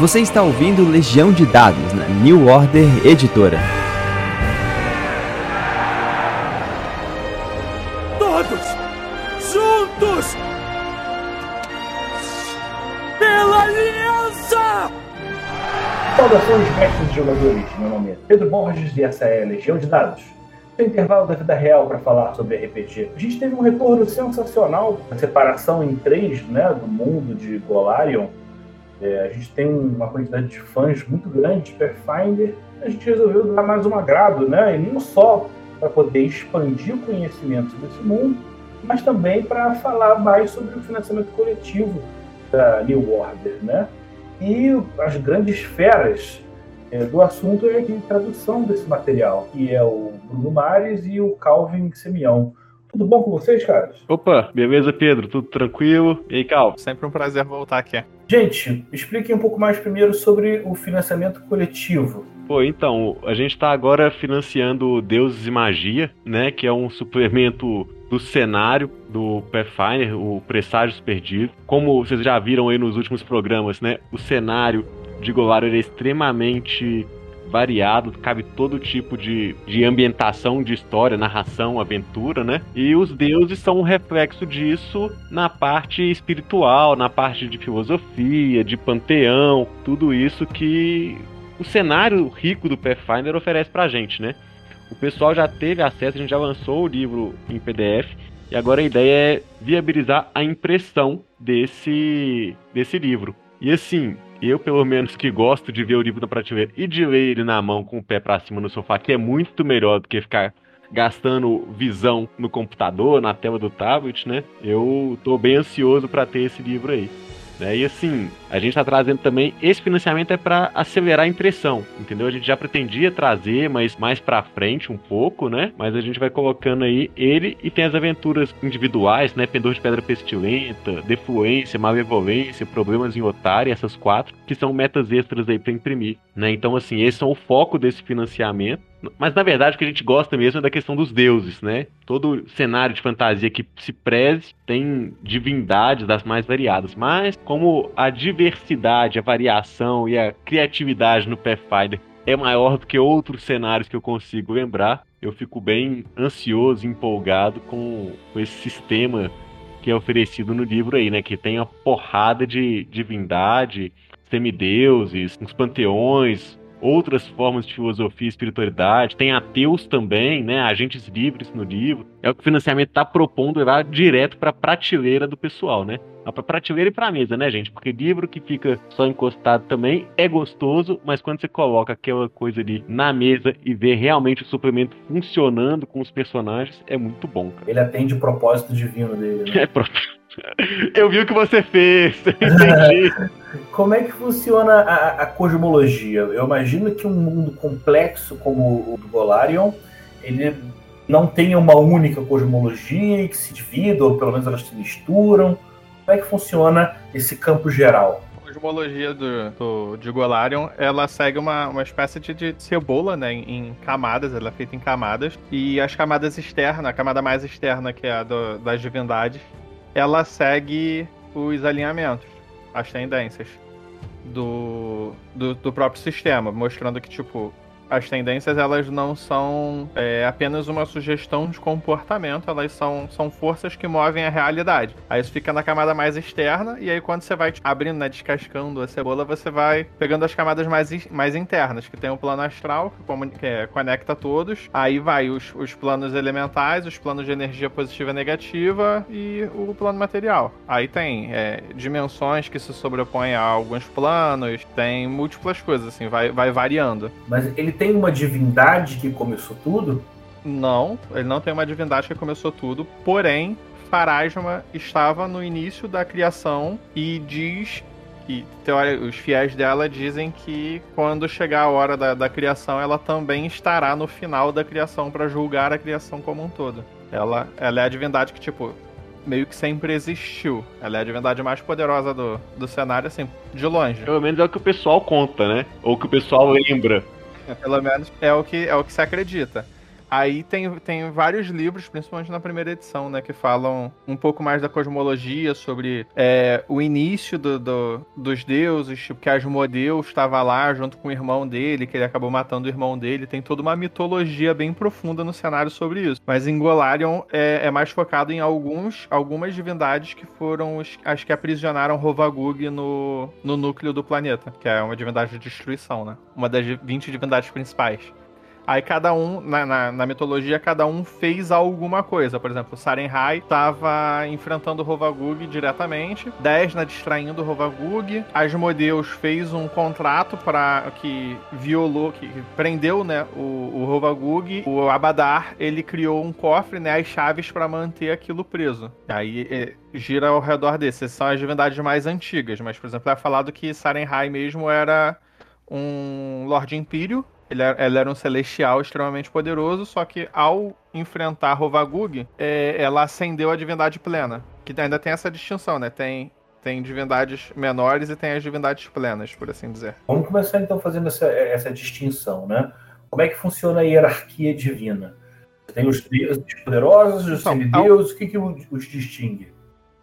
Você está ouvindo Legião de Dados na New Order Editora. Todos juntos pela aliança! Saudações, mestres e jogadores. Meu nome é Pedro Borges e essa é Legião de Dados. Tem intervalo da vida real para falar sobre RPG. A gente teve um retorno sensacional da separação em três né, do mundo de Golarion é, a gente tem uma quantidade de fãs muito grande de Pathfinder. A gente resolveu dar mais um agrado, né? E não só para poder expandir o conhecimento desse mundo, mas também para falar mais sobre o financiamento coletivo da New Order, né? E as grandes feras é, do assunto é a tradução desse material, que é o Bruno Mares e o Calvin Semião. Tudo bom com vocês, caras? Opa, beleza, Pedro? Tudo tranquilo? E aí, Cal? Sempre um prazer voltar aqui. Gente, expliquem um pouco mais primeiro sobre o financiamento coletivo. Pô, então, a gente está agora financiando Deuses e Magia, né? Que é um suplemento do cenário do Pathfinder, o Presságios Perdidos. Como vocês já viram aí nos últimos programas, né? O cenário de Golarion é extremamente variado, cabe todo tipo de, de ambientação de história, narração, aventura, né? E os deuses são um reflexo disso na parte espiritual, na parte de filosofia, de panteão, tudo isso que o cenário rico do Pathfinder oferece pra gente, né? O pessoal já teve acesso, a gente já lançou o livro em PDF e agora a ideia é viabilizar a impressão desse, desse livro. E assim, eu, pelo menos, que gosto de ver o livro na prateleira e de ler ele na mão com o pé para cima no sofá, que é muito melhor do que ficar gastando visão no computador, na tela do tablet, né? Eu tô bem ansioso para ter esse livro aí. Né? E assim, a gente está trazendo também esse financiamento é para acelerar a impressão, entendeu? A gente já pretendia trazer, mas mais para frente um pouco, né? Mas a gente vai colocando aí ele e tem as aventuras individuais, né? Pendor de Pedra Pestilenta, Defluência, Malevolência, Problemas em Otário, essas quatro, que são metas extras aí para imprimir, né? Então assim, esse é o foco desse financiamento. Mas na verdade o que a gente gosta mesmo é da questão dos deuses, né? Todo cenário de fantasia que se preze tem divindades das mais variadas, mas como a diversidade, a variação e a criatividade no Pathfinder é maior do que outros cenários que eu consigo lembrar, eu fico bem ansioso, empolgado com, com esse sistema que é oferecido no livro aí, né? Que tem uma porrada de divindade, semideuses, uns panteões, outras formas de filosofia e espiritualidade, tem ateus também, né, agentes livres no livro. É o que o financiamento está propondo levar direto para a prateleira do pessoal, né? Para prateleira e para mesa, né, gente? Porque livro que fica só encostado também é gostoso, mas quando você coloca aquela coisa ali na mesa e vê realmente o suplemento funcionando com os personagens, é muito bom. Cara. Ele atende o propósito divino dele, né? É, pro... Eu vi o que você fez, entendi. Como é que funciona a, a, cosmologia? Eu imagino que um mundo complexo como o do Golarion, ele não tenha uma única cosmologia e que se divida, ou pelo menos elas se misturam. Como é que funciona esse campo geral? A cosmologia do, do, de Golarion, ela segue uma, uma espécie de, de cebola, né, em, em, camadas, ela é feita em camadas, e as camadas externas, a camada mais externa, que é a do, das divindades, ela segue os alinhamentos, as tendências do, do, do próprio sistema, mostrando que, tipo, as tendências elas não são é, apenas uma sugestão de comportamento, elas são, são forças que movem a realidade. Aí isso fica na camada mais externa, e aí quando você vai abrindo, né, descascando a cebola, você vai pegando as camadas mais, mais internas, que tem o plano astral, que, que é, conecta todos, aí vai os, os planos elementais, os planos de energia positiva e negativa e o plano material. Aí tem é, dimensões que se sobrepõem a alguns planos, tem múltiplas coisas, assim, vai, vai variando. Mas ele tem uma divindade que começou tudo? Não, ele não tem uma divindade que começou tudo, porém, Farasma estava no início da criação e diz que teoria, os fiéis dela dizem que quando chegar a hora da, da criação, ela também estará no final da criação para julgar a criação como um todo. Ela, ela é a divindade que, tipo, meio que sempre existiu. Ela é a divindade mais poderosa do, do cenário, assim, de longe. Pelo menos é o que o pessoal conta, né? Ou o que o pessoal lembra. Pelo menos é o que é o que se acredita. Aí tem, tem vários livros, principalmente na primeira edição, né, que falam um pouco mais da cosmologia, sobre é, o início do, do, dos deuses, tipo, que Asmodeus estava lá junto com o irmão dele, que ele acabou matando o irmão dele. Tem toda uma mitologia bem profunda no cenário sobre isso. Mas em Golarion é, é mais focado em alguns, algumas divindades que foram os, as que aprisionaram Rovagug no, no núcleo do planeta, que é uma divindade de destruição, né? Uma das 20 divindades principais. Aí cada um, na, na, na, mitologia, cada um fez alguma coisa. Por exemplo, Sarenhai estava enfrentando o Rovagug diretamente, Desna distraindo o Rovagug, Asmodeus fez um contrato para que violou, que prendeu né, o, o Rovagug, o Abadar, ele criou um cofre, né, as chaves para manter aquilo preso. Aí é, gira ao redor desses. São as divindades mais antigas, mas, por exemplo, é falado que Sarenhai mesmo era um Lorde Império ele era, ela era um celestial extremamente poderoso, só que ao enfrentar Rovagug, é, ela acendeu a divindade plena. Que ainda tem essa distinção, né? Tem, tem divindades menores e tem as divindades plenas, por assim dizer. Vamos começar então fazendo essa, essa distinção, né? Como é que funciona a hierarquia divina? Tem os deuses poderosos, os então, semideuses, ao... o que, que os distingue?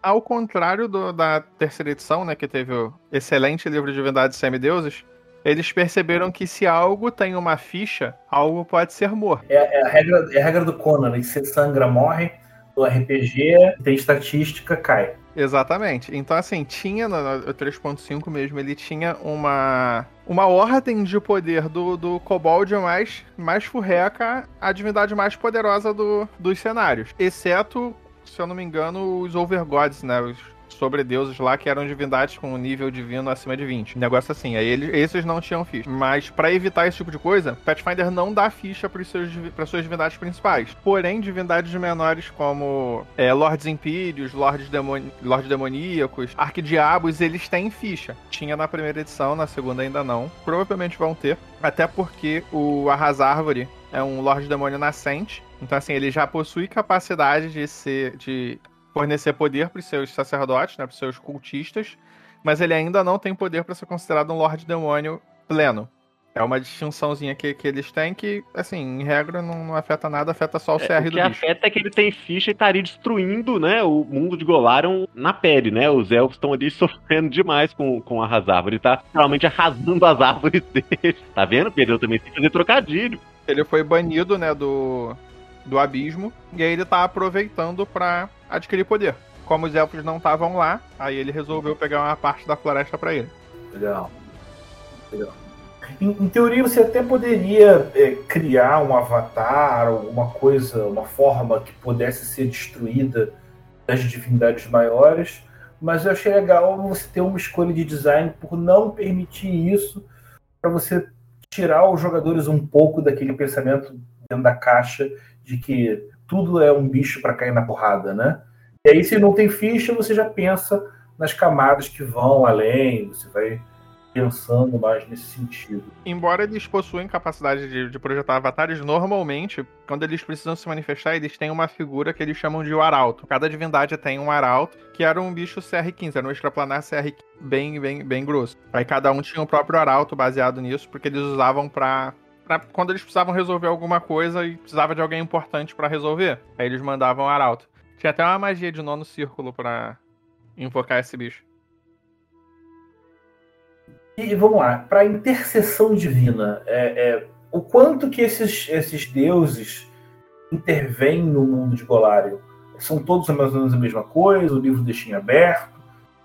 Ao contrário do, da terceira edição, né, que teve o excelente livro de divindades e semideuses, eles perceberam que se algo tem uma ficha, algo pode ser morto. É, é a, regra, é a regra do Conan, né? Se sangra, morre. No RPG, tem estatística, cai. Exatamente. Então, assim, tinha no 3.5 mesmo, ele tinha uma uma ordem de poder do, do Kobold mais, mais furreca, a divindade mais poderosa do, dos cenários. Exceto, se eu não me engano, os Overgods, né? Os sobre deuses lá que eram divindades com um nível divino acima de 20. negócio assim, aí eles, esses não tinham ficha. Mas para evitar esse tipo de coisa, Pathfinder não dá ficha para suas divindades principais. Porém, divindades menores como é, Lords Impírios, Lords, Demon, Lords Demoníacos, Arquidiabos, eles têm ficha. Tinha na primeira edição, na segunda ainda não. Provavelmente vão ter. Até porque o Arrasárvore é um Lorde Demônio nascente. Então, assim, ele já possui capacidade de ser. de fornecer poder para os seus sacerdotes, né, para os seus cultistas, mas ele ainda não tem poder para ser considerado um Lorde Demônio pleno. É uma distinçãozinha que, que eles têm que, assim, em regra, não, não afeta nada, afeta só o CR é, o do bicho. O que afeta é que ele tem ficha e estaria destruindo, né, o mundo de Golarion na pele, né? Os elfos estão ali sofrendo demais com, com as árvores. Ele tá realmente arrasando as árvores dele. Tá vendo, Pedro? Eu também tem que fazer trocadilho. Ele foi banido, né, do, do abismo, e aí ele tá aproveitando para adquirir poder. Como os elfos não estavam lá, aí ele resolveu pegar uma parte da floresta para ele. Legal. Legal. Em, em, teoria, você até poderia é, criar um avatar, alguma coisa, uma forma que pudesse ser destruída das divindades maiores, mas eu achei legal você ter uma escolha de design por não permitir isso, para você tirar os jogadores um pouco daquele pensamento dentro da caixa de que tudo é um bicho para cair na porrada, né? E aí, se não tem ficha, você já pensa nas camadas que vão além, você vai pensando mais nesse sentido. Embora eles possuem capacidade de, de, projetar avatares, normalmente, quando eles precisam se manifestar, eles têm uma figura que eles chamam de o arauto. Cada divindade tem um arauto, que era um bicho CR15, era um extraplanar CR bem, bem, bem grosso. Aí cada um tinha o próprio arauto baseado nisso, porque eles usavam para pra quando eles precisavam resolver alguma coisa e precisava de alguém importante para resolver. Aí eles mandavam o arauto. Tinha até uma magia de nono círculo para invocar esse bicho. E vamos lá, para intercessão divina, é, é, o quanto que esses, esses deuses intervêm no mundo de Golarion? São todos mais ou menos a mesma coisa? O livro deixa em aberto?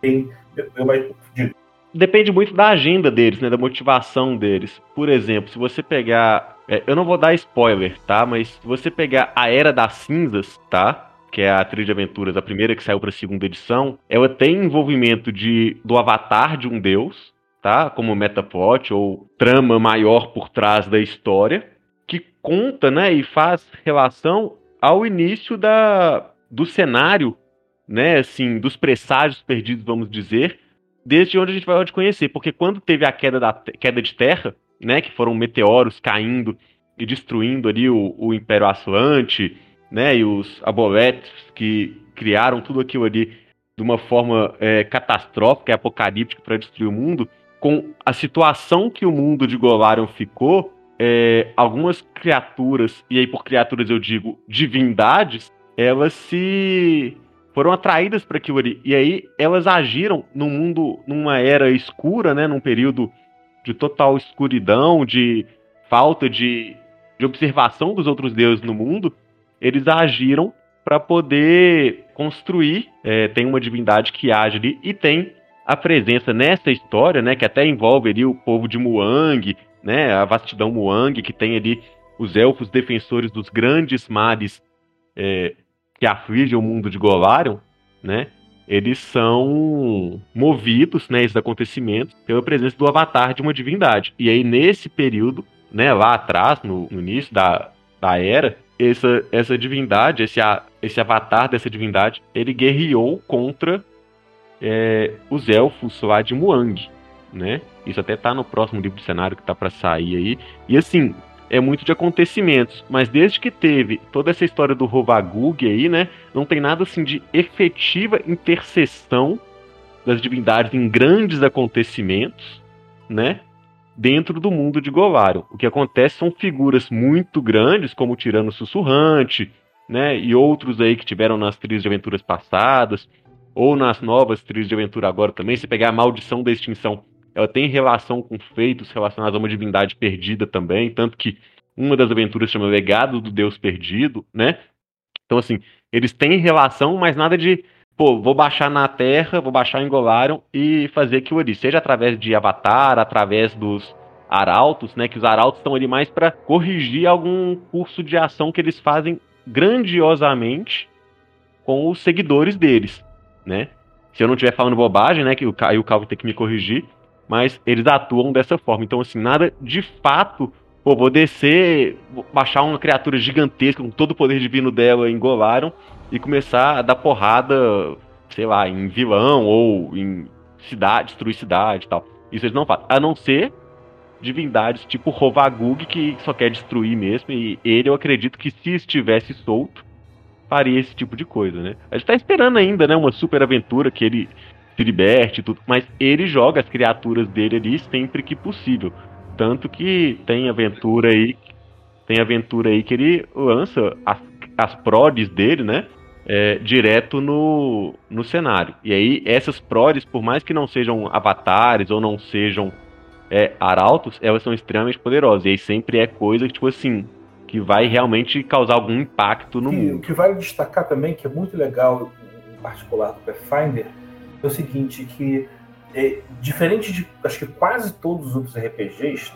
Tem, eu, eu, depende muito da agenda deles, né? Da motivação deles. Por exemplo, se você pegar. É, eu não vou dar spoiler, tá? Mas se você pegar a Era das Cinzas, tá? Que é a trilha de aventuras, a primeira que saiu para a segunda edição, ela tem envolvimento de do avatar de um deus, tá? Como metaplot ou trama maior por trás da história, que conta, né? E faz relação ao início da, do cenário, né? Assim, dos presságios perdidos, vamos dizer, desde onde a gente vai conhecer, porque quando teve a queda, da, queda de terra, né, que foram meteoros caindo e destruindo ali o, o Império Atlante, né, e os Aboletes que criaram tudo aquilo ali de uma forma é, catastrófica e apocalíptica para destruir o mundo, com a situação que o mundo de Golarion ficou, é, algumas criaturas, e aí por criaturas eu digo divindades, elas se foram atraídas para aquilo. E aí elas agiram num mundo, numa era escura, né? Num período de total escuridão, de falta de, de observação dos outros deuses no mundo. Eles agiram para poder construir. É, tem uma divindade que age ali e tem a presença nessa história, né? Que até envolve ali o povo de Muang, né? A vastidão Muang, que tem ali os elfos defensores dos grandes mares é, que afligem o mundo de Golarion, né? Eles são movidos, né, esses acontecimentos, pela presença do avatar de uma divindade. E aí, nesse período, né, lá atrás, no, no início da, da era, essa, essa divindade, esse, esse avatar dessa divindade, ele guerreou contra é, os elfos lá de Muang, né? Isso até tá no próximo livro de cenário que tá para sair aí. E assim, é muito de acontecimentos, mas desde que teve toda essa história do Rovagug aí, né, não tem nada assim de efetiva intercessão das divindades em grandes acontecimentos, né, dentro do mundo de Golarion. O que acontece são figuras muito grandes, como o Tirano Sussurrante, né, e outros aí que tiveram nas trilhas de aventuras passadas, ou nas novas trilhas de aventura agora também. Se pegar a Maldição da Extinção, ela tem relação com feitos relacionados a uma divindade perdida também, tanto que uma das aventuras chama Legado do Deus Perdido, né? Então, assim, eles têm relação, mas nada de, pô, vou baixar na Terra, vou baixar em Golarion e fazer aquilo ali, seja através de Avatar, através dos arautos, né? Que os arautos estão ali mais para corrigir algum curso de ação que eles fazem grandiosamente com os seguidores deles, né? Se eu não estiver falando bobagem, né? Que o Caio Calvo tem que me corrigir mas eles atuam dessa forma. Então, assim, nada de fato. Pô, vou descer, vou baixar uma criatura gigantesca com todo o poder divino dela, engolaram, e começar a dar porrada, sei lá, em vilão ou em cidade, destruir cidade e tal. Isso eles não fazem. A não ser divindades tipo Rovagug, que só quer destruir mesmo, e ele eu acredito que se estivesse solto, faria esse tipo de coisa, né? A gente tá esperando ainda, né, uma super aventura que ele se liberte tudo, mas ele joga as criaturas dele ali sempre que possível. Tanto que tem aventura aí, tem aventura aí que ele lança as, as prods dele, né? É, direto no, no cenário. E aí, essas prods, por mais que não sejam avatares ou não sejam é, arautos, elas são extremamente poderosas. E aí sempre é coisa que, tipo assim, que vai realmente causar algum impacto no e, mundo. O que vale destacar também, que é muito legal, em particular do Pathfinder, é o seguinte, que é, diferente de acho que quase todos os outros RPGs,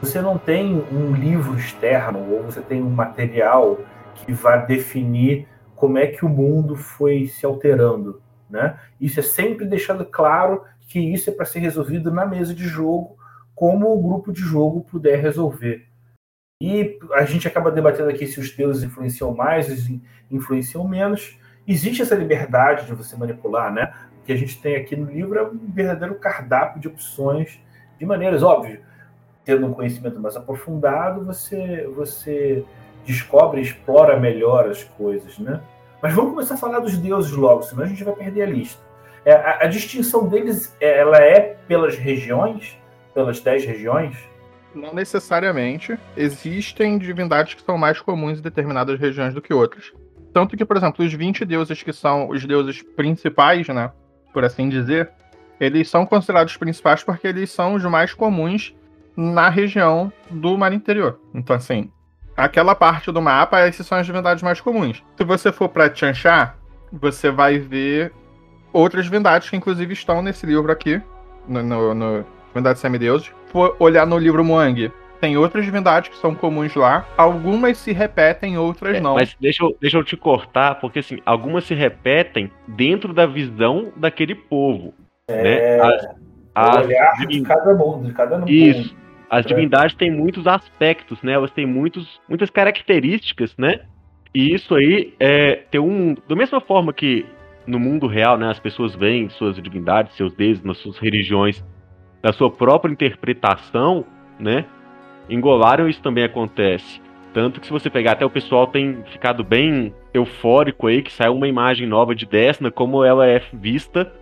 você não tem um livro externo ou você tem um material que vai definir como é que o mundo foi se alterando, né? Isso é sempre deixado claro que isso é para ser resolvido na mesa de jogo, como o grupo de jogo puder resolver. E a gente acaba debatendo aqui se os deuses influenciam mais, influenciam menos. Existe essa liberdade de você manipular, né? Que a gente tem aqui no livro é um verdadeiro cardápio de opções, de maneiras óbvias. Tendo um conhecimento mais aprofundado, você, você descobre e explora melhor as coisas, né? Mas vamos começar a falar dos deuses logo, senão a gente vai perder a lista. É, a, a, distinção deles, é, ela é pelas regiões, pelas dez regiões? Não necessariamente. Existem divindades que são mais comuns em determinadas regiões do que outras. Tanto que, por exemplo, os 20 deuses que são os deuses principais, né? Por assim dizer, eles são considerados principais porque eles são os mais comuns na região do mar interior. Então, assim, aquela parte do mapa, essas são as divindades mais comuns. Se você for para Tianxia, você vai ver outras divindades que, inclusive, estão nesse livro aqui, no, no, no Divindades Semideuses. For olhar no livro Muang, tem outras divindades que são comuns lá. Algumas se repetem, outras é, não. Mas deixa eu, deixa eu te cortar, porque assim, algumas se repetem dentro da visão daquele povo. É, né? As, as olhar de cada mundo, de cada mundo. Isso. As é. divindades têm muitos aspectos, né? Elas têm muitos, muitas características, né? E isso aí é tem um. Da mesma forma que no mundo real, né, as pessoas veem suas divindades, seus deuses, nas suas religiões, da sua própria interpretação, né? Em Golarion isso também acontece. Tanto que se você pegar, até o pessoal tem ficado bem eufórico aí, que saiu uma imagem nova de Desna, como ela é vista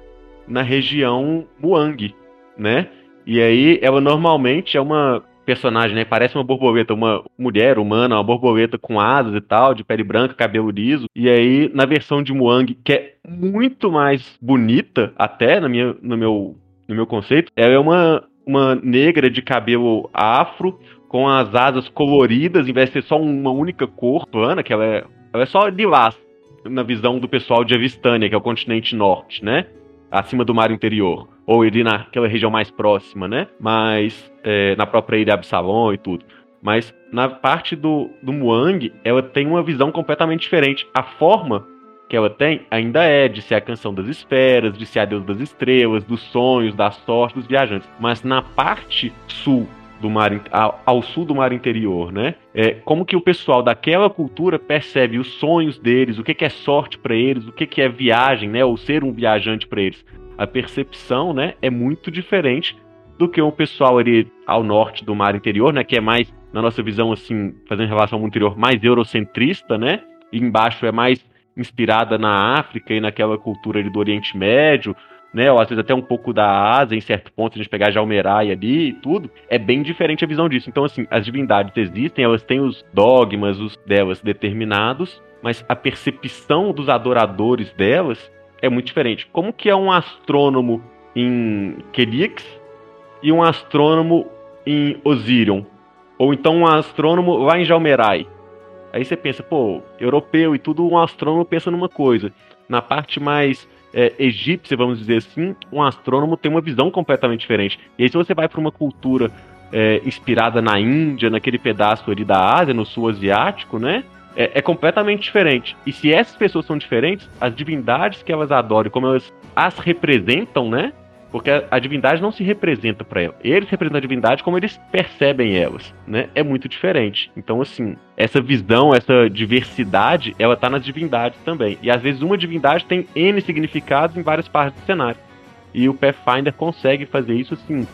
na região Muang, né? E aí ela normalmente é uma personagem, né? Parece uma borboleta, uma mulher humana, uma borboleta com asas e tal, de pele branca, cabelo liso. E aí, na versão de Muang, que é muito mais bonita, até, na minha, no, meu, no meu conceito, ela é uma, uma negra de cabelo afro, com as asas coloridas, em vez de ser só uma única cor plana, que ela é, ela é só lilás, na visão do pessoal de Avistânia, que é o continente norte, né? Acima do mar interior ou ali naquela região mais próxima, né? Mas é, na própria ilha Absalom e tudo. Mas na parte do, do Muang, ela tem uma visão completamente diferente. A forma que ela tem ainda é de ser a canção das esferas, de ser a deusa das estrelas, dos sonhos, da sorte dos viajantes. Mas na parte sul do mar ao, ao sul do mar interior, né? É, como que o pessoal daquela cultura percebe os sonhos deles, o que, que é sorte para eles, o que, que é viagem, né? Ou ser um viajante para eles a percepção, né, é muito diferente do que um pessoal ali ao norte do mar interior, né, que é mais, na nossa visão, assim, fazendo relação ao interior, mais eurocentrista, né, e embaixo é mais inspirada na África e naquela cultura ali do Oriente Médio, né, ou às vezes até um pouco da Ásia, em certo ponto, se a gente pegar Jalmerai ali e tudo, é bem diferente a visão disso. Então, assim, as divindades existem, elas têm os dogmas os delas determinados, mas a percepção dos adoradores delas é muito diferente. Como que é um astrônomo em Kelix e um astrônomo em Osirion? Ou então um astrônomo lá em Jalmerai? Aí você pensa, pô, europeu e tudo, um astrônomo pensa numa coisa. Na parte mais é, egípcia, vamos dizer assim, um astrônomo tem uma visão completamente diferente. E aí se você vai para uma cultura é, inspirada na Índia, naquele pedaço ali da Ásia, no sul asiático, né? é, é, completamente diferente. E se essas pessoas são diferentes, as divindades que elas adoram, como elas as representam, né? Porque a, divindade não se representa para ela. Eles representam a divindade como eles percebem elas, né? É muito diferente. Então, assim, essa visão, essa diversidade, ela tá nas divindades também. E às vezes uma divindade tem N significados em várias partes do cenário. E o Pathfinder consegue fazer isso, assim,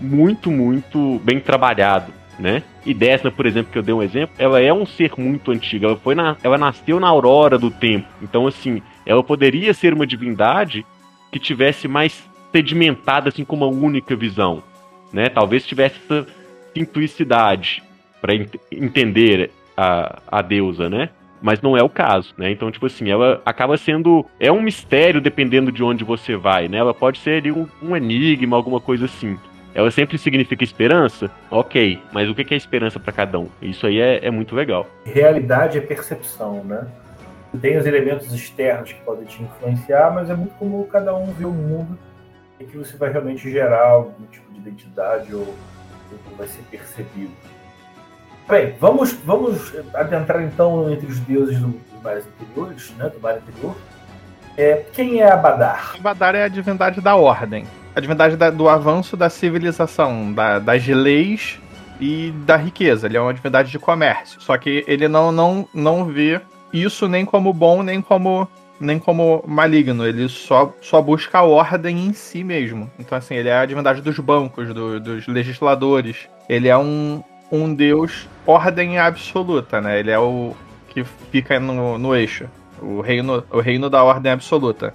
muito, muito bem trabalhado né? E Desna, por exemplo, que eu dei um exemplo, ela é um ser muito antigo. Ela foi na, ela nasceu na aurora do tempo. Então, assim, ela poderia ser uma divindade que tivesse mais sedimentada assim com uma única visão, né? Talvez tivesse essa simplicidade para ent entender a, a deusa, né? Mas não é o caso, né? Então, tipo assim, ela acaba sendo. É um mistério dependendo de onde você vai, né? Ela pode ser ali um, um enigma, alguma coisa assim. Ela sempre significa esperança? Ok, mas o que é esperança para cada um? Isso aí é, é muito legal. Realidade é percepção, né? Tem os elementos externos que podem te influenciar, mas é muito como cada um vê o mundo e que você vai realmente gerar algum tipo de identidade ou, ou vai ser percebido. Bem, vamos, vamos adentrar então entre os deuses do, dos mares interiores, né, do mar interior. É, quem é Abadar? Abadar é a divindade da ordem a divindade da, do avanço da civilização, da, das leis e da riqueza. Ele é uma divindade de comércio. Só que ele não, não, não vê isso nem como bom, nem como nem como maligno. Ele só, só busca a ordem em si mesmo. Então, assim, ele é a divindade dos bancos, do, dos legisladores. Ele é um, um deus ordem absoluta, né? Ele é o que fica no, no eixo. O reino, o reino da ordem absoluta.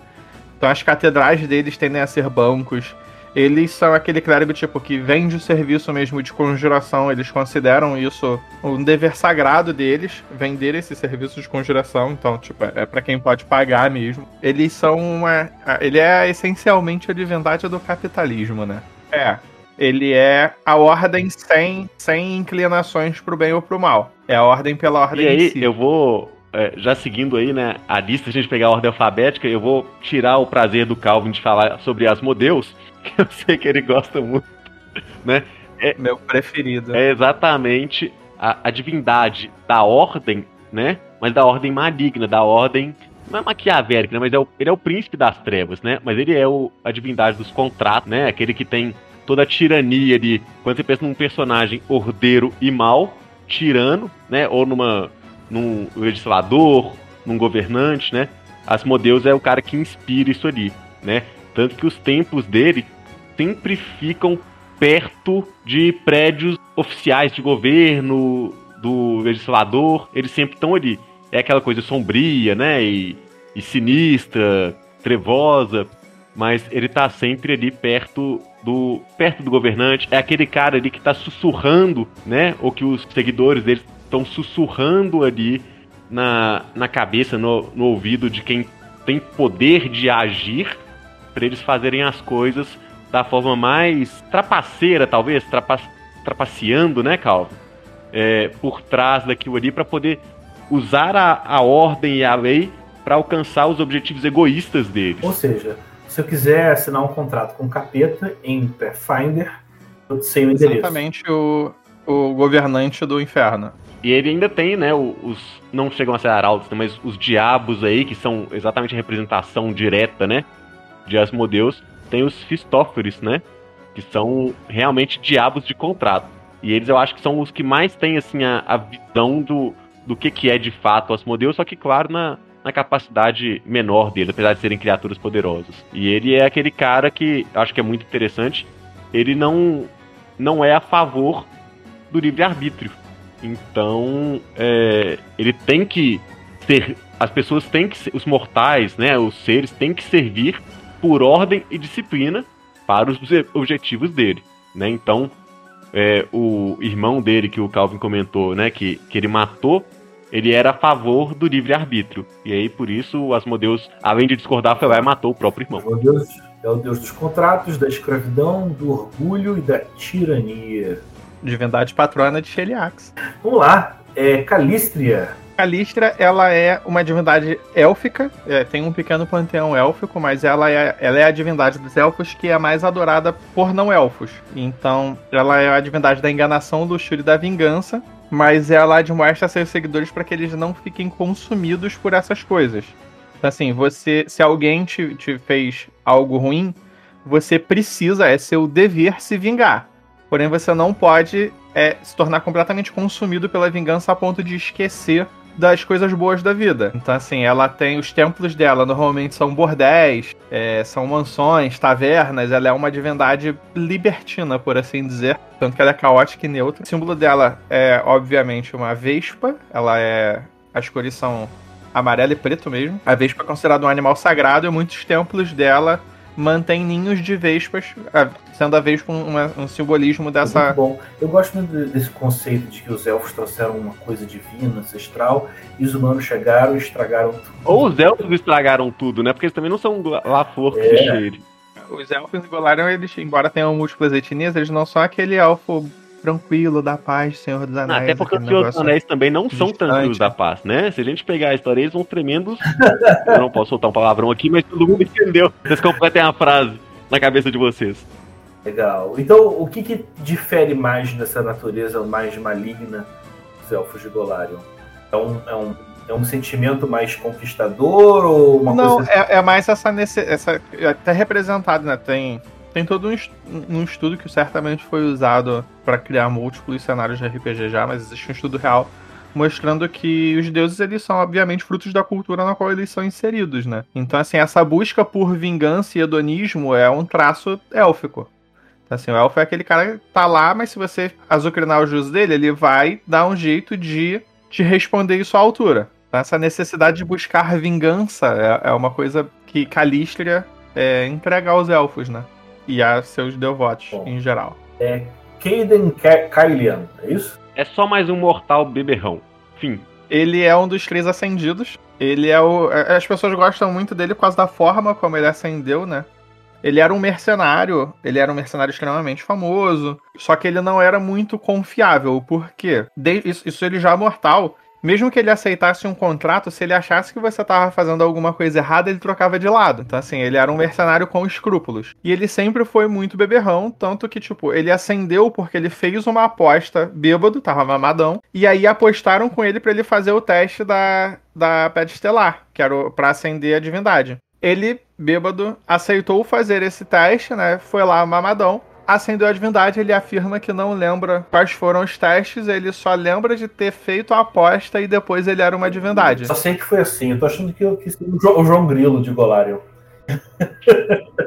Então as catedrais deles tendem a ser bancos. Eles são aquele clérigo tipo que vende o serviço mesmo de conjuração. Eles consideram isso um dever sagrado deles, vender esse serviço de conjuração. Então, tipo, é para quem pode pagar mesmo. Eles são uma. Ele é essencialmente a divindade do capitalismo, né? É. Ele é a ordem sem, sem inclinações pro bem ou pro mal. É a ordem pela ordem e aí, si. eu vou é, já seguindo aí, né, a lista, a gente pegar a ordem alfabética, eu vou tirar o prazer do Calvin de falar sobre Asmodeus, que eu sei que ele gosta muito, né? É, Meu preferido. É exatamente a, a, divindade da ordem, né? Mas da ordem maligna, da ordem. Não é maquiavélica, né? Mas é o, ele é o príncipe das trevas, né? Mas ele é o, a divindade dos contratos, né? Aquele que tem toda a tirania de. Quando você pensa num personagem ordeiro e mal, tirano, né? Ou numa num legislador, num governante, né? Asmodeus é o cara que inspira isso ali, né? Tanto que os templos dele sempre ficam perto de prédios oficiais de governo, do legislador, eles sempre estão ali. É aquela coisa sombria, né? E, e sinistra, trevosa. mas ele tá sempre ali perto do perto do governante. É aquele cara ali que tá sussurrando, né? Ou que os seguidores dele estão sussurrando ali na, na cabeça, no, no ouvido de quem tem poder de agir para eles fazerem as coisas da forma mais trapaceira, talvez, trapa, trapaceando, né, Calvin? É, por trás daquilo ali para poder usar a, a ordem e a lei para alcançar os objetivos egoístas deles. Ou seja, se eu quiser assinar um contrato com o capeta em Pathfinder, eu sei o endereço. Exatamente o, o governante do inferno. E ele ainda tem, né, os. Não chegam a ser arautos, né, mas os diabos aí, que são exatamente a representação direta, né? De Asmodeus. Tem os Fistóferes, né? Que são realmente diabos de contrato. E eles eu acho que são os que mais têm, assim, a, a visão do, do que, que é de fato Asmodeus, só que, claro, na, na capacidade menor dele, apesar de serem criaturas poderosas. E ele é aquele cara que acho que é muito interessante. Ele não, não é a favor do livre-arbítrio. Então, é, ele tem que ser. As pessoas têm que ser, os mortais, né, os seres têm que servir por ordem e disciplina para os objetivos dele, né? Então, é, o irmão dele que o Calvin comentou, né, que, que ele matou, ele era a favor do livre arbítrio. E aí por isso o Asmodeus, além de discordar, foi lá e matou o próprio irmão. Asmodeus é o deus dos contratos, da escravidão, do orgulho e da tirania. Divindade patrona de Sheliax. Vamos lá, é Calístria. Calístria, ela é uma divindade élfica, é, tem um pequeno panteão élfico, mas ela é, ela é a divindade dos elfos que é mais adorada por não elfos. Então, ela é a divindade da enganação, luxúria e da vingança, mas ela admoesta seus seguidores para que eles não fiquem consumidos por essas coisas. Então, assim, você, se alguém te, te fez algo ruim, você precisa, é seu dever se vingar. Porém, você não pode é, se tornar completamente consumido pela vingança a ponto de esquecer das coisas boas da vida. Então, assim, ela tem os templos dela, normalmente são bordéis, é, são mansões, tavernas. Ela é uma divindade libertina, por assim dizer. Tanto que ela é caótica e neutra. O símbolo dela é, obviamente, uma vespa. Ela é. As cores são amarelo e preto mesmo. A vespa é considerada um animal sagrado e muitos templos dela mantém ninhos de vespas, sendo a vespa um, um simbolismo dessa. Muito bom. Eu gosto muito desse conceito de que os elfos trouxeram uma coisa divina, ancestral, e os humanos chegaram e estragaram tudo. Ou os elfos estragaram tudo, né? Porque eles também não são lá flor É. que cheire. Os elfos de Golarion, eles, embora tenham múltiplas etnias, eles não são aquele elfo tranquilo, da paz, Senhor dos Ah, Anéis. até porque os Senhor dos Anéis também não são distante, tranquilos da paz, né? Se a gente pegar a história, eles são tremendos. Eu não posso soltar um palavrão aqui, mas todo mundo entendeu. Vocês completem a frase na cabeça de vocês. Legal. Então, o que, que difere mais dessa natureza mais maligna dos elfos de Golarion? É um, é um, é um sentimento mais conquistador ou uma Não, coisa. é, é mais essa, nesse, essa. é Até representado, né? Tem, tem todo um, est- um estudo que certamente foi usado para criar múltiplos cenários de RPG já, mas existe um estudo real mostrando que os deuses eles são obviamente frutos da cultura na qual eles são inseridos, né? Então assim, essa busca por vingança e hedonismo é um traço élfico. Então, assim, o elfo é aquele cara que tá lá, mas se você azucrinar o juízo dele, ele vai dar um jeito de te responder isso à altura. Então, essa necessidade de buscar vingança é, é uma coisa que Calístria é, entrega aos elfos, né? E a seus devotos, Bom. em geral. Kaiden Ka- Kylian, é isso? É só mais um mortal beberrão. Fim. Ele é um dos três ascendidos. Ele é o. é- As pessoas gostam muito dele por causa da forma como ele ascendeu, né? Ele era um mercenário, ele era um mercenário extremamente famoso, só que ele não era muito confiável, porque de- isso, isso ele já mortal, mesmo que ele aceitasse um contrato, se ele achasse que você estava fazendo alguma coisa errada, ele trocava de lado. Então, assim, ele era um mercenário com escrúpulos. E ele sempre foi muito beberrão, tanto que, tipo, ele ascendeu porque ele fez uma aposta bêbado, tava mamadão, e aí apostaram com ele para ele fazer o teste da, da Pedra Estelar, que era pra ascender a divindade. Ele, bêbado, aceitou fazer esse teste, né? Foi lá mamadão. Acendeu a divindade, ele afirma que não lembra quais foram os testes, ele só lembra de ter feito a aposta e depois ele era uma divindade. Só sei que foi assim. Eu tô achando que eu quis ser o Jo- o João Grilo de Golarion.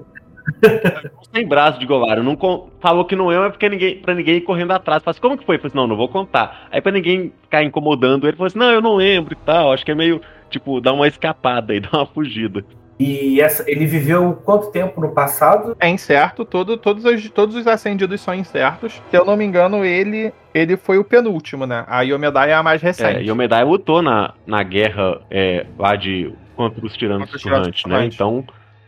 Sem braço de Golaro. Não con- Falou que não é, mas porque ninguém, pra ninguém ir correndo atrás. Falou assim, como que foi? Eu falei assim, não, não vou contar. Aí pra ninguém ficar incomodando ele, falou assim, não, eu não lembro e tal. Acho que é meio, tipo, dar uma escapada e dar uma fugida. E essa, ele viveu quanto tempo no passado? É incerto, todo, todos, os, todos os acendidos são incertos. Se eu não me engano, ele ele foi o penúltimo, né? A Yomedai é a mais recente. É, Yomedai lutou na, na guerra é, lá de contra os tiranos sussurrantes, né? Então,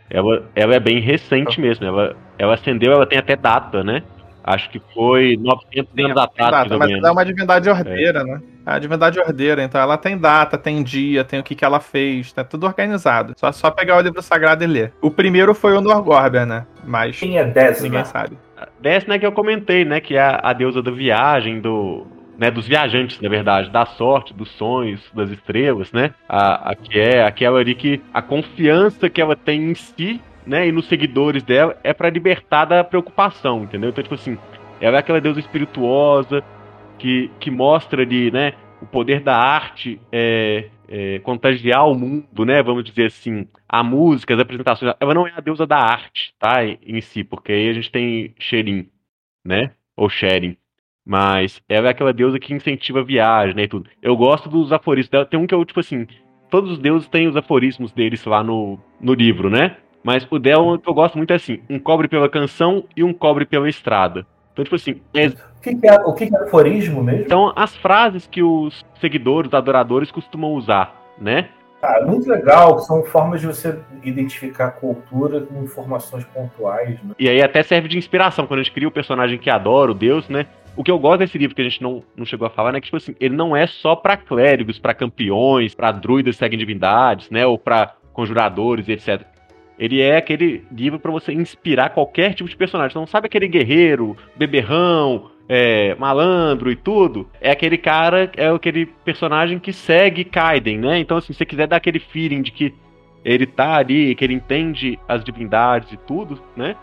ela, ela é bem recente mesmo. Ela, ela acendeu, ela tem até data, né? Acho que foi 900 anos atrás, data, Mas ela é uma divindade ordeira, é. né? É a divindade ordeira, então ela tem data, tem dia, tem o que, que ela fez, tá tudo organizado. Só, só pegar o livro sagrado e ler. O primeiro foi o Norgorber, né? Mas Quem é Desna? ninguém sabe. Desna é que eu comentei, né? Que é a, a deusa da viagem, do, né, dos viajantes, na verdade, da sorte, dos sonhos, das estrelas, né? A, a que é aquela ali que a confiança que ela tem em si né, e nos seguidores dela, é para libertar da preocupação, entendeu? Então, tipo assim, ela é aquela deusa espirituosa que, que mostra ali, né, o poder da arte é, é, contagiar o mundo, né, vamos dizer assim, a música, as apresentações. Ela não é a deusa da arte, tá, em si, porque aí a gente tem Sherin, né, ou Sherin. Mas ela é aquela deusa que incentiva a viagem, né, e tudo. Eu gosto dos aforismos dela. Tem um que eu, tipo assim, todos os deuses têm os aforismos deles lá no, no livro, né? Mas o Del, que eu gosto muito é assim: um cobre pela canção e um cobre pela estrada. Então, tipo assim. É... O, que, que, é, o que, que é aforismo mesmo? Então, as frases que os seguidores, adoradores costumam usar, né? Ah, muito legal, são formas de você identificar cultura com informações pontuais. Né? E aí até serve de inspiração quando a gente cria o personagem que adora, o Deus, né? O que eu gosto desse livro que a gente não, não chegou a falar, né? Que, tipo assim, ele não é só para clérigos, para campeões, para druidas que seguem divindades, né? Ou para conjuradores, etc. Ele é aquele livro para você inspirar qualquer tipo de personagem. Então, sabe aquele guerreiro, beberrão, é, malandro e tudo? É aquele cara, é aquele personagem que segue Kaiden, né? Então, assim, se você quiser dar aquele feeling de que ele tá ali, que ele entende as divindades e tudo, né?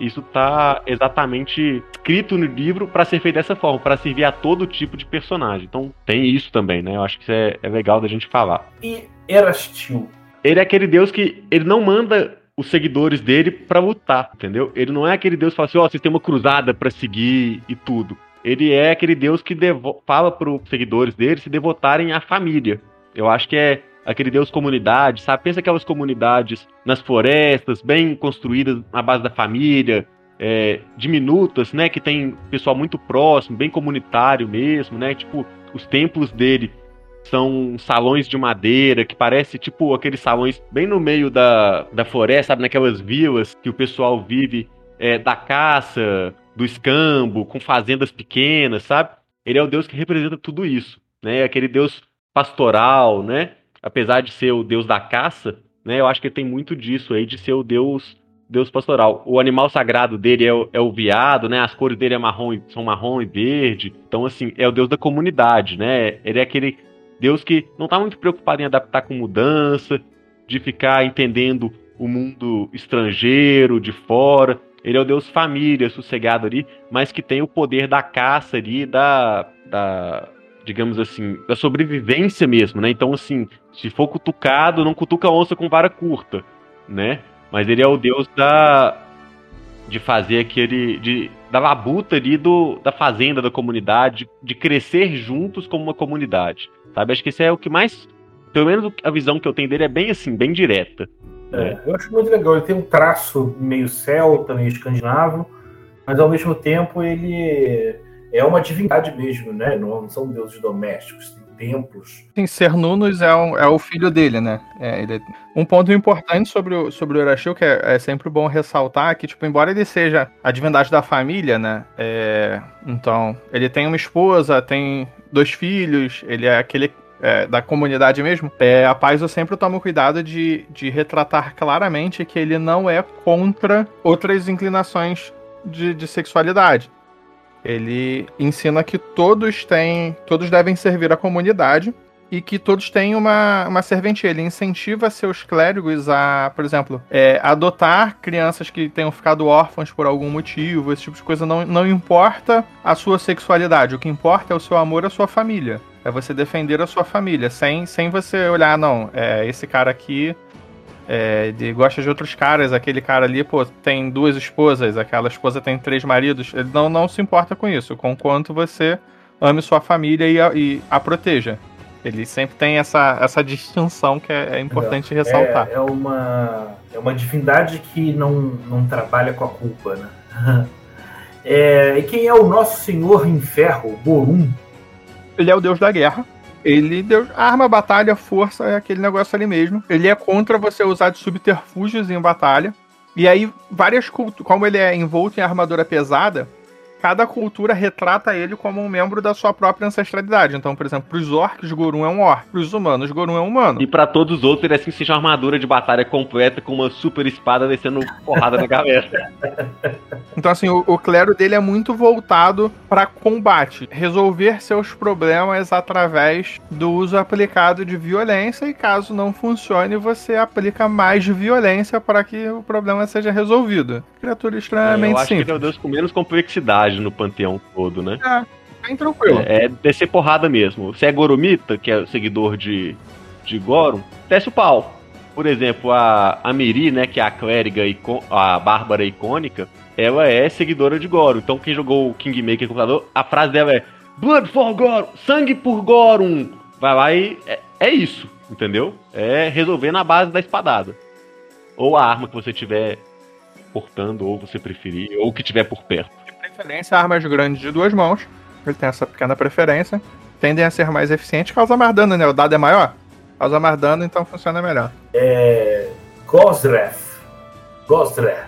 Isso tá exatamente escrito no livro para ser feito dessa forma, para servir a todo tipo de personagem. Então tem isso também, né? Eu acho que isso é, é legal da gente falar. E Erastil? Ele é aquele deus que ele não manda os seguidores dele para lutar, entendeu? Ele não é aquele Deus que fala assim, ó, oh, vocês têm uma cruzada para seguir e tudo. Ele é aquele Deus que fala para os seguidores dele se devotarem à família. Eu acho que é aquele Deus comunidade, sabe? Pensa aquelas comunidades nas florestas, bem construídas na base da família, é, diminutas, né? Que tem pessoal muito próximo, bem comunitário mesmo, né? Tipo, os templos dele são salões de madeira, que parece tipo aqueles salões bem no meio da, da floresta, sabe? Naquelas vilas que o pessoal vive é, da caça, do escambo, com fazendas pequenas, sabe? Ele é o Deus que representa tudo isso, né? Aquele Deus pastoral, né? Apesar de ser o Deus da caça, né? Eu acho que tem muito disso aí, de ser o Deus Deus pastoral. O animal sagrado dele é o, é o viado, né? As cores dele é marrom são marrom e verde. Então, assim, é o Deus da comunidade, né? Ele é aquele Deus que não está muito preocupado em adaptar com mudança, de ficar entendendo o mundo estrangeiro, de fora. Ele é o Deus família, sossegado ali, mas que tem o poder da caça ali, da, da digamos assim, da sobrevivência mesmo, né? Então, assim, se for cutucado, não cutuca onça com vara curta, né? Mas ele é o Deus da de fazer aquele de da labuta ali do, da fazenda da comunidade, de crescer juntos como uma comunidade. Sabe? Acho que isso é o que mais. Pelo menos a visão que eu tenho dele é bem assim, bem direta. É, eu acho muito legal. Ele tem um traço meio celta, meio escandinavo, mas ao mesmo tempo ele é uma divindade mesmo, né? Não são deuses domésticos, tem templos. Sim, Cernunnos é, um, é o filho dele, né? É, ele... Um ponto importante sobre o, sobre o que é, é, sempre bom ressaltar, que, tipo, embora ele seja a divindade da família, né? É... Então, ele tem uma esposa, tem dois filhos, ele é aquele é, da comunidade mesmo, é, a eu sempre tomo cuidado de, de retratar claramente que ele não é contra outras inclinações de, de sexualidade. Ele ensina que todos têm, todos devem servir a comunidade e que todos têm uma, uma serventia. Ele incentiva seus clérigos a, por exemplo, é, adotar crianças que tenham ficado órfãos por algum motivo, esse tipo de coisa. Não, não importa a sua sexualidade, o que importa é o seu amor à sua família. É você defender a sua família, sem, sem você olhar, não, é, esse cara aqui é, de, gosta de outros caras, aquele cara ali, pô, tem duas esposas, aquela esposa tem três maridos. Ele não, não se importa com isso, com quanto você ame sua família e a, e a proteja. Ele sempre tem essa, essa distinção que é, é importante ressaltar. É, é, uma, é uma divindade que não, não trabalha com a culpa, né? É, e quem é o nosso senhor em ferro, Borum? Ele é o deus da guerra. Ele deu arma, batalha, força, é aquele negócio ali mesmo. Ele é contra você usar de subterfúgios em batalha. E aí, várias culturas. Como ele é envolto em armadura pesada, cada cultura retrata ele como um membro da sua própria ancestralidade. Então, por exemplo, para os orcs, Gorun é um orc. Para os humanos, Gorun é um humano. E para todos os outros, ele é assim, seja uma armadura de batalha completa com uma super espada descendo porrada na cabeça. Então, assim, o, o clero dele é muito voltado para combate. Resolver seus problemas através do uso aplicado de violência. E caso não funcione, você aplica mais violência para que o problema seja resolvido. Criatura extremamente é, eu acho simples. que é o deus com menos complexidade no panteão todo, né? É, bem tranquilo. É, é descer porrada mesmo. Se é Goromita, que é seguidor de, de Goron, desce o pau. Por exemplo, a, a Miri, né, que é a clériga, icon, a bárbara icônica, ela é seguidora de Goron. Então quem jogou o Kingmaker computador, a frase dela é Blood for Goron, sangue por Goron. Vai lá e é, é isso, entendeu? É resolver na base da espadada. Ou a arma que você tiver portando, ou você preferir, ou que tiver por perto. Preferência, armas grandes de duas mãos. Ele tem essa pequena preferência. Tendem a ser mais eficientes, causa mais dano, né? O dado é maior, causa mais dano, então funciona melhor. É. Gosref. Gosref.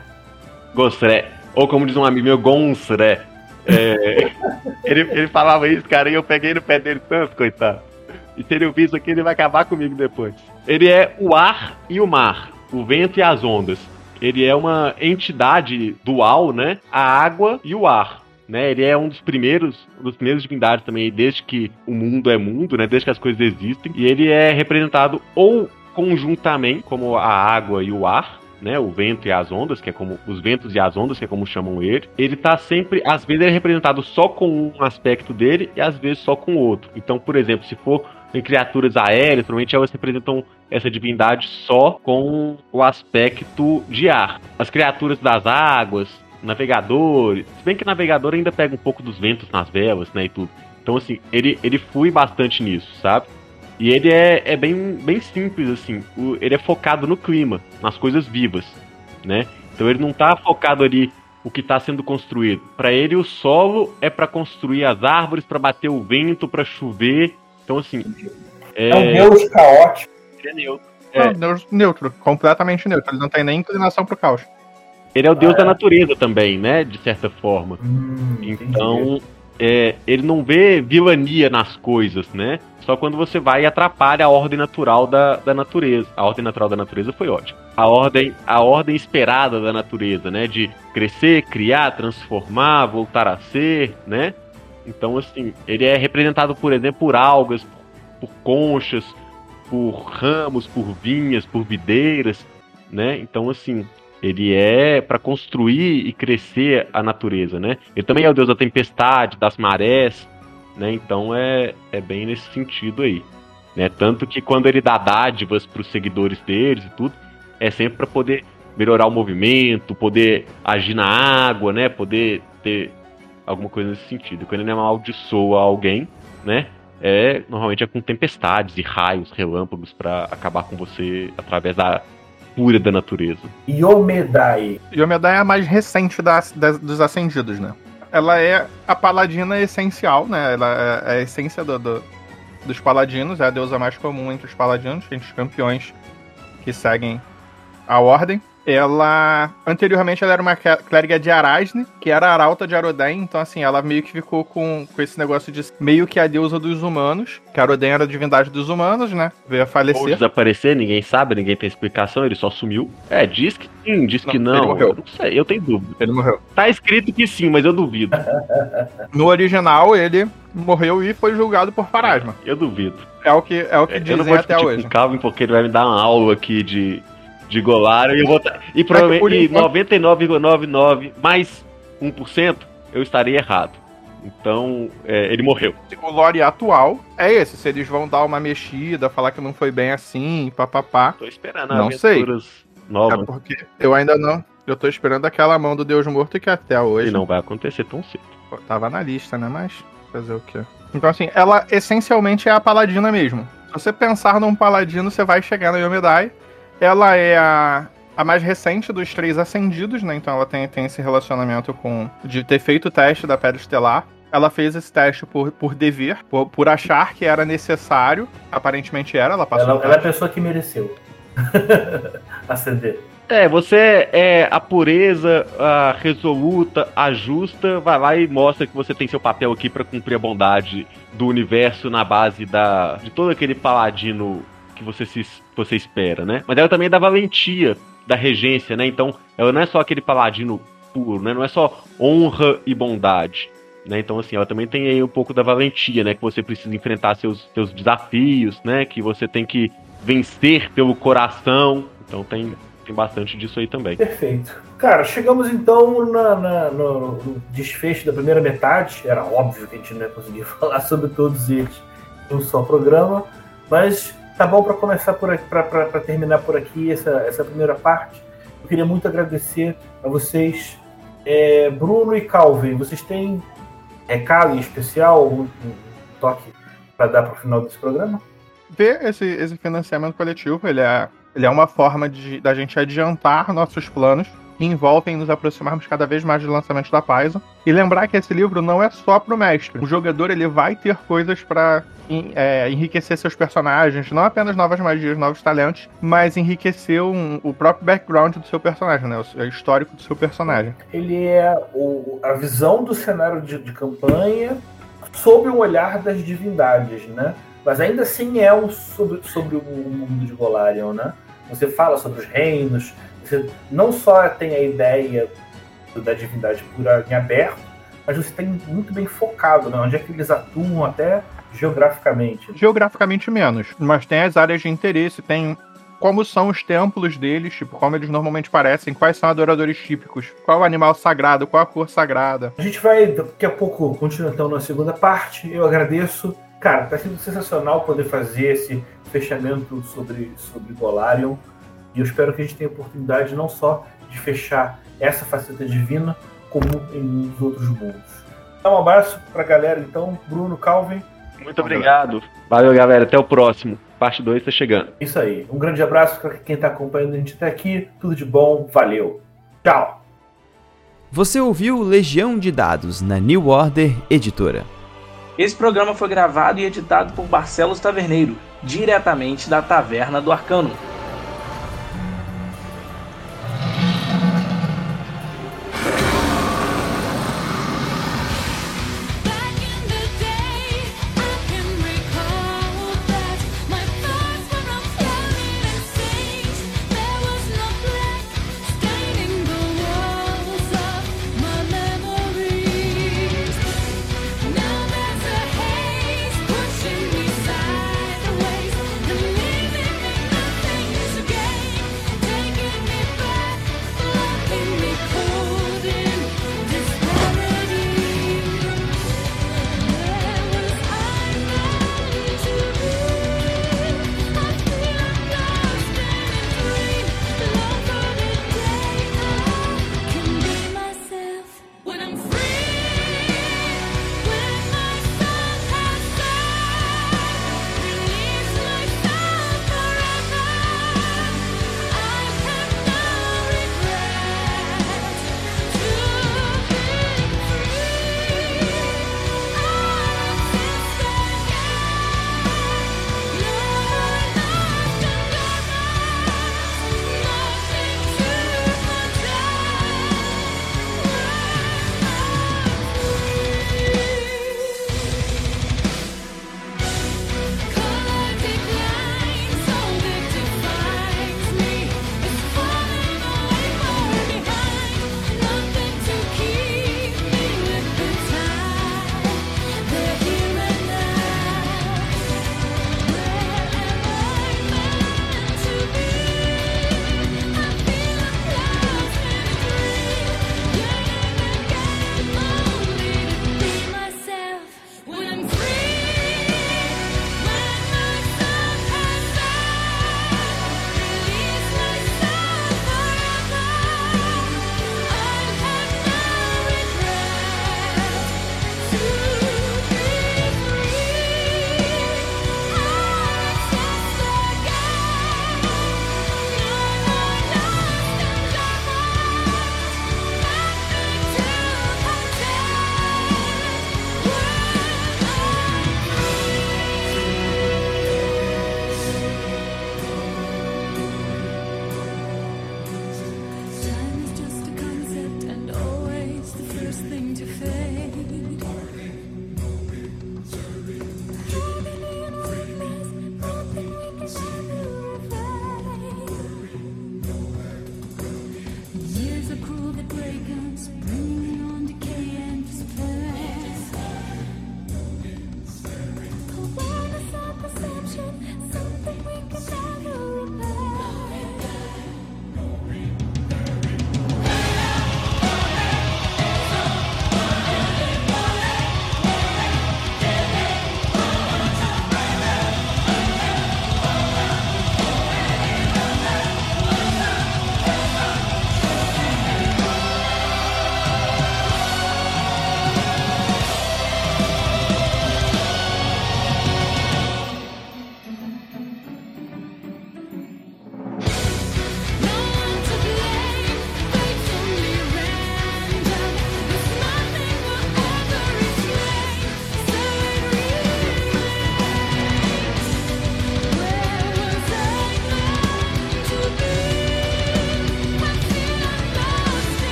Gosré. Ou como diz um amigo meu, Gonsré. É, ele, ele falava isso, cara, e eu peguei no pé dele tanto, coitado. E se ele ouvir isso aqui, ele vai acabar comigo depois. Ele é o ar e o mar, o vento e as ondas. Ele é uma entidade dual, né? A água e o ar. Né, ele é um dos primeiros, um dos primeiros divindades também, desde que o mundo é mundo, né? Desde que as coisas existem. E ele é representado ou conjuntamente, como a água e o ar, né, o vento e as ondas, que é como os ventos e as ondas, que é como chamam ele. Ele tá sempre, às vezes ele é representado só com um aspecto dele e às vezes só com outro. Então, por exemplo, se for em criaturas aéreas, provavelmente elas representam essa divindade só com o aspecto de ar. As criaturas das águas, navegadores, se bem que navegador ainda pega um pouco dos ventos nas velas, né, e tudo. Então, assim, ele, ele flui bastante nisso, sabe? E ele é, é bem, bem simples, assim. O, ele é focado no clima, nas coisas vivas, né? Então ele não tá focado ali o que está sendo construído. Para ele, o solo é para construir as árvores, para bater o vento, para chover. Então, assim. É, um deus caótico. Ele é neutro. É. É, Deus neutro, completamente neutro. Ele não tem nem inclinação pro caos. ele é o deus Ah, da é. natureza também, né? De certa forma. Hum. Então, é, ele não vê vilania nas coisas, né? Só quando você vai e atrapalha a ordem natural da, da natureza. A ordem natural da natureza foi ótima. A ordem, a ordem esperada da natureza, né? De crescer, criar, transformar, voltar a ser, né? Então, assim, ele é representado, por exemplo, por algas, por, por conchas, por ramos, por vinhas, por videiras, né? Então, assim, ele é para construir e crescer a natureza, né? Ele também é o deus da tempestade, das marés, né? Então é, é bem nesse sentido aí, né? Tanto que quando ele dá dádivas para os seguidores deles e tudo, é sempre para poder melhorar o movimento, poder agir na água, né? Poder ter alguma coisa nesse sentido. Quando ele amaldiçoa alguém, né? É, normalmente é com tempestades e raios, relâmpagos para acabar com você através da pura da natureza. Yomedai. Yomedai é a mais recente das, das- dos acendidos, né? Ela é a paladina essencial, né? Ela é a essência do- do- dos paladinos, é a deusa mais comum entre os paladinos, entre os campeões que seguem a ordem. Ela, anteriormente, ela era uma clé- clériga de Arasne, que era arauta de Aroden, então assim, ela meio que ficou com, com esse negócio de meio que a deusa dos humanos, que Aroden era a divindade dos humanos, né? Veio a Ou falecer. desaparecer, ninguém sabe, ninguém tem explicação, ele só sumiu. É, diz que sim, diz que Não, ele não. morreu. Eu não sei, eu tenho dúvida. Ele morreu. Tá escrito que sim, mas eu duvido. No original, ele morreu e foi julgado por Parasma. Eu duvido. É o que, é o que É, eu não dizem vou até discutir hoje. com o Calvin porque ele vai me dar uma aula aqui de, de Golário e eu vou tá- E provavelmente por e enquanto- 99,99 mais 1% eu estaria errado. Então, é, ele morreu. O lore atual é esse. Se eles vão dar uma mexida, falar que não foi bem assim, papapá. Tô esperando Não sei. aventuras É novas. porque eu ainda não. Eu tô esperando aquela mão do Deus Morto que até hoje E não vai acontecer tão cedo. pô, tava na lista, né? Mas fazer o quê? Então, assim, ela essencialmente é a paladina mesmo. Se você pensar num paladino, você vai chegar na Yomedai. Ela é a, a mais recente dos três acendidos, né? Então ela tem, tem esse relacionamento com. de ter feito o teste da Pedra Estelar. Ela fez esse teste por, por dever, por, por achar que era necessário. Aparentemente era, ela passou. Ela, ela é a pessoa que mereceu acender. É, você é a pureza, a resoluta, a justa, vai lá e mostra que você tem seu papel aqui para cumprir a bondade do universo na base da de todo aquele paladino que você se você espera, né? Mas ela também é da valentia, da regência, né? Então, ela não é só aquele paladino puro, né? Não é só honra e bondade. Né? Então, assim, ela também tem aí um pouco da valentia, né? Que você precisa enfrentar seus, seus desafios, né? Que você tem que vencer pelo coração. Então tem, tem bastante disso aí também. Perfeito. Cara, chegamos então na, na, no, no, desfecho da primeira metade. Era óbvio que a gente não ia conseguir falar sobre todos eles em um só programa, mas tá bom para começar por aqui, para terminar por aqui essa, essa primeira parte. Eu queria muito agradecer a vocês, é, Bruno e Calvin. Vocês têm recado em especial, um, um toque para dar para o final desse programa? Ver esse, esse financiamento coletivo, ele é ele é uma forma de da gente adiantar nossos planos que envolvem nos aproximarmos cada vez mais do lançamento da Paizo. E lembrar que esse livro não é só para o mestre. O jogador ele vai ter coisas para é, enriquecer seus personagens, não apenas novas magias, novos talentos, mas enriquecer um, o próprio background do seu personagem, né? o, histórico do seu personagem. Ele é o, a visão do cenário de, de campanha sob o olhar das divindades, né? Mas ainda assim é um sobre, sobre o mundo de Golarion, né? Você fala sobre os reinos, você não só tem a ideia da divindade pura em aberto, mas você tem muito bem focado, né? Onde é que eles atuam até geograficamente. Geograficamente menos, mas tem as áreas de interesse, tem como são os templos deles, tipo, como eles normalmente parecem, quais são adoradores típicos, qual o animal sagrado, qual a cor sagrada. A gente vai daqui a pouco continuar então na segunda parte. Eu agradeço Cara, tá sendo sensacional poder fazer esse fechamento sobre, sobre Golarion. E eu espero que a gente tenha a oportunidade não só de fechar essa faceta divina, como em outros mundos. Então, um abraço pra galera, então. Bruno, Calvin. Muito obrigado. Valeu, galera. Até o próximo. Parte 2 está chegando. Isso aí. Um grande abraço para quem está acompanhando a gente até aqui. Tudo de bom. Valeu. Tchau. Você ouviu Legião de Dados na New Order Editora. Esse programa foi gravado e editado por Barcelos Taverneiro, diretamente da Taverna do Arcano.